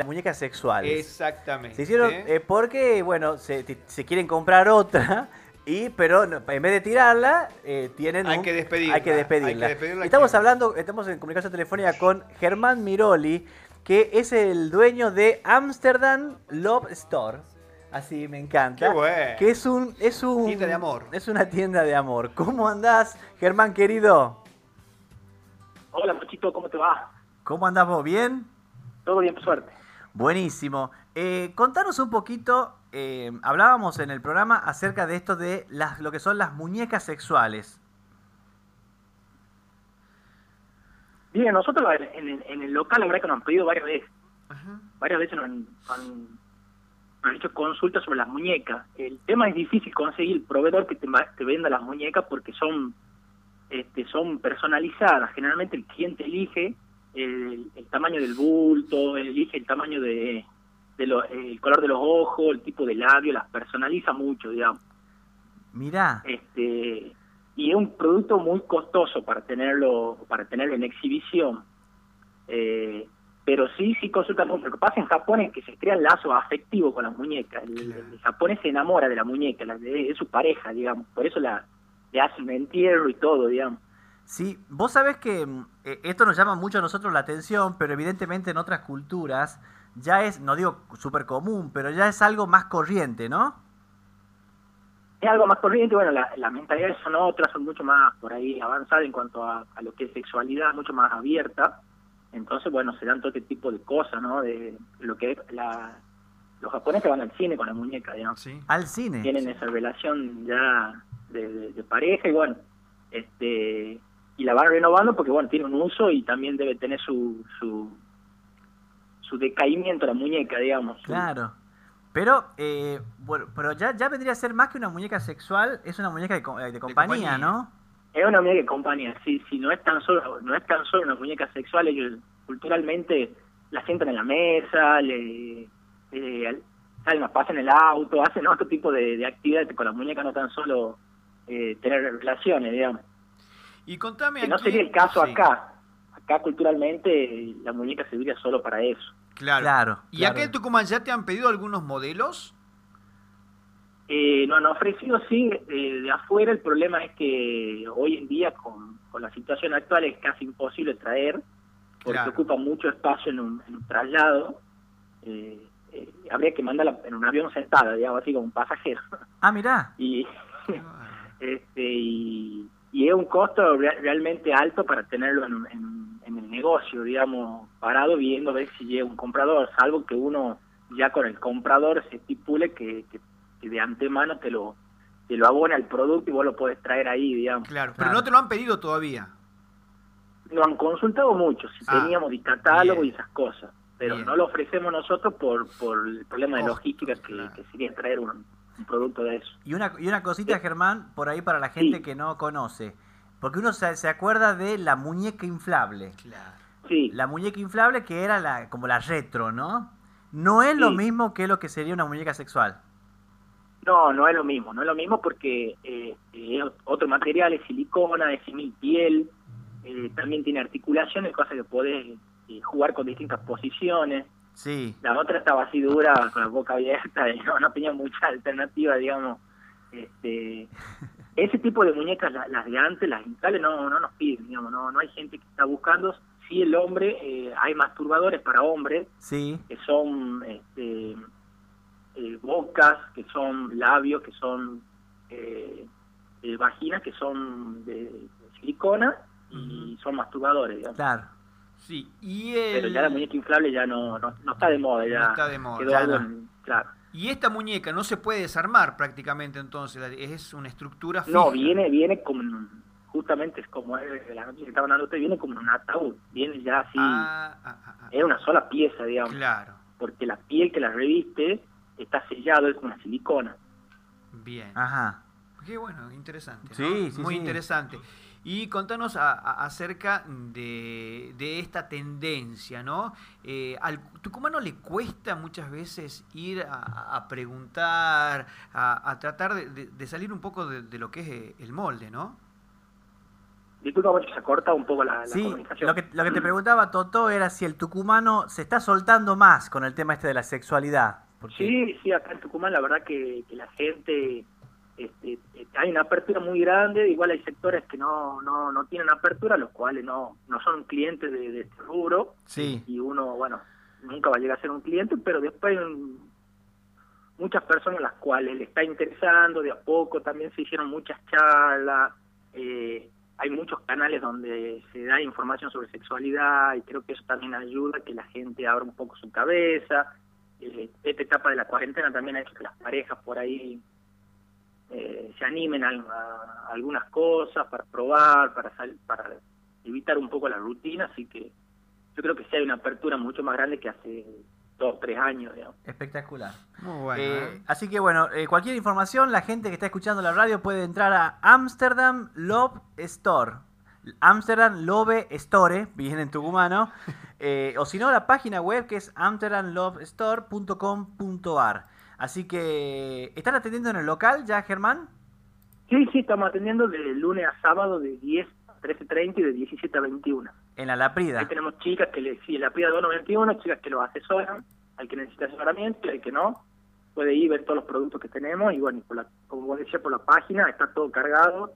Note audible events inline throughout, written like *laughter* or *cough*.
las muñecas sexuales. Exactamente. Se hicieron eh, porque, bueno, se, se, quieren comprar otra. Y, pero en vez de tirarla, eh, tienen hay, que despedirla, hay que despedirla. estamos hablando, estamos en comunicación telefónica con Germán Miroli, que es el dueño de Amsterdam Love Store. Así me encanta. Qué bueno. Que es un, es un tienda de amor. Es una tienda de amor. ¿Cómo andás, Germán querido? Hola, Mochito, ¿cómo te va? ¿Cómo andás vos? ¿Bien? Todo bien, por suerte. Buenísimo. Eh, contanos un poquito, eh, hablábamos en el programa acerca de esto de las, lo que son las muñecas sexuales. Bien, nosotros en, el local, la verdad que nos han pedido varias veces. Varias veces nos han, hecho consultas sobre las muñecas. El tema es difícil conseguir el proveedor que te, te venda las muñecas porque son este, son personalizadas. Generalmente el cliente elige el, tamaño del bulto, elige el tamaño de, el color de los ojos, el tipo de labio, las personaliza mucho, digamos. Mirá. Este, y es un producto muy costoso para tenerlo para tenerlo en exhibición. Eh, pero sí, sí consultamos. Lo que pasa en Japón es que se crean lazos afectivos con las muñecas. El, japonés se enamora de la muñeca, de, su pareja, digamos. Por eso la, le hacen un entierro y todo, digamos. Sí, vos sabés que mm, eh, esto nos llama mucho a nosotros la atención, pero evidentemente en otras culturas ya es, no digo súper común, pero ya es algo más corriente, ¿no? Es algo más corriente, bueno, las la mentalidades son otras, son mucho más por ahí avanzadas en cuanto a, lo que es sexualidad, mucho más abierta. Entonces, bueno, se dan todo este tipo de cosas, ¿no? De lo que es la, los japoneses van al cine con la muñeca, digamos. Sí. Al cine. Tienen esa relación ya de, pareja y bueno, este y la van renovando porque bueno, tiene un uso y también debe tener su su, su decaimiento la muñeca, digamos. Claro. Pero, eh, bueno, pero ya, ya vendría a ser más que una muñeca sexual, es una muñeca de, de, compañía, ¿no? Es una muñeca de compañía, sí, sí, no es tan solo, no es tan solo una muñeca sexual, ellos culturalmente la sientan en la mesa, le, le salen a en el auto, hacen otro tipo de, de actividades con la muñeca, no tan solo eh, tener relaciones, digamos. Y contame. Que no sería el caso acá. Acá culturalmente la muñeca serviría solo para eso. Claro. claro ¿Y acá en Tucumán ya te han pedido algunos modelos? Eh, no han ofrecido, sí, eh, de afuera. El problema es que hoy en día, con, con la situación actual, es casi imposible traer, porque ocupa mucho espacio en un, traslado. Eh, eh, habría que mandarla en un avión sentada, digamos así, como un pasajero. Ah, mira. Y, *laughs* este, y, es un costo realmente alto para tenerlo en, el negocio, digamos, parado viendo a ver si llega un comprador, salvo que uno ya con el comprador se estipule que, de antemano te lo te lo abona el producto y vos lo podés traer ahí, digamos. Claro, pero no te lo han pedido todavía. Lo han consultado mucho, si ah, teníamos de catálogo y esas cosas, pero no lo ofrecemos nosotros por, por el problema de logística que, que sería traer un, producto de eso. Y una, y una cosita, Germán, por ahí para la gente que no conoce. Porque uno se, se, acuerda de la muñeca inflable. Claro. Sí. La muñeca inflable que era la, como la retro, ¿no? No es lo mismo que lo que sería una muñeca sexual. No, no es lo mismo, no es lo mismo porque eh, es otro material, es silicona, es simil piel, eh, también tiene articulaciones, cosas que podés eh, jugar con distintas posiciones. Sí. La otra estaba así dura, con la boca abierta, *laughs* y no, tenía mucha alternativa, digamos. Este, *laughs* ese tipo de muñecas, las, de antes, las instales, no, no nos piden, digamos, no, no hay gente que está buscando. Sí, el hombre, eh, hay masturbadores para hombres, sí. que son este, eh, bocas, que son labios, que son eh, vaginas, que son de, silicona y son masturbadores, digamos. Claro. Sí, y Pero ya la muñeca inflable ya no, no, está de moda, ya no está de moda. claro. Y esta muñeca no se puede desarmar prácticamente entonces, es una estructura fija. No, viene, viene como, justamente es como la noticia que estaban dando usted, viene como un ataúd, viene ya así, ah, ah, ah, es una sola pieza, digamos. Claro. Porque la piel que la reviste está sellado, es una silicona. Bien. Ajá. Qué bueno, interesante. Sí, sí, Muy interesante. Y contanos acerca de, esta tendencia, ¿no? Eh, al tucumano le cuesta muchas veces ir a, preguntar, a, tratar de, salir un poco de, lo que es eh, el molde, ¿no? Disculpa, se ha cortado un poco la, sí, comunicación. Lo que, lo que te preguntaba, Toto, era si el tucumano se está soltando más con el tema este de la sexualidad. Sí, sí, acá en Tucumán la verdad que, la gente, este, hay una apertura muy grande, igual hay sectores que no, no, no tienen apertura, los cuales no, no son clientes de, este rubro. Sí. Y uno, bueno, nunca va a llegar a ser un cliente, pero después muchas personas las cuales le está interesando, de a poco también se hicieron muchas charlas, eh, hay muchos canales donde se da información sobre sexualidad y creo que eso también ayuda a que la gente abra un poco su cabeza. Eh, esta etapa de la cuarentena también ha hecho que las parejas por ahí eh, se animen a, algunas cosas para probar, para, para evitar un poco la rutina, así que yo creo que sí hay una apertura mucho más grande que hace dos, tres años. Espectacular. Muy bueno. Eh, ¿eh? Así que bueno, eh, cualquier información, la gente que está escuchando la radio puede entrar a Amsterdam Love Store. Amsterdam Love Store, *laughs* bien en tucumano. *laughs* o si no, la página web que es amsterdamlovestore.com.ar. Así que, ¿están atendiendo en el local ya, Germán? Sí, sí, estamos atendiendo de lunes a sábado de 10 a 13.30 y de 17 a 21. En la Laprida. Ahí tenemos chicas que le, sí, la Prida 291, chicas que lo asesoran, al que necesita asesoramiento y al que no, puede ir ver todos los productos que tenemos y bueno, como decía, por la página está todo cargado,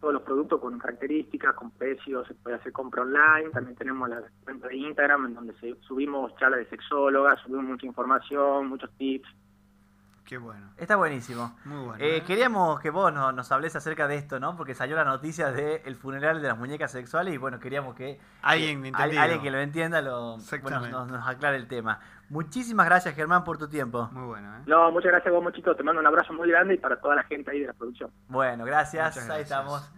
todos los productos con características, con precios, se puede hacer compra online, también tenemos la cuenta de Instagram en donde se, subimos charlas de sexólogas, subimos mucha información, muchos tips, Qué bueno. Está buenísimo. Muy bueno. Eh, ¿eh? Queríamos que vos nos, nos hables acerca de esto, ¿no? Porque salió la noticia del funeral de las muñecas sexuales y bueno, queríamos que alguien, alguien que lo entienda lo, nos, nos, aclare el tema. Muchísimas gracias, Germán, por tu tiempo. Muy bueno. ¿eh? No, muchas gracias a vos, muchachos. Te mando un abrazo muy grande y para toda la gente ahí de la producción. Bueno, gracias. Ahí estamos.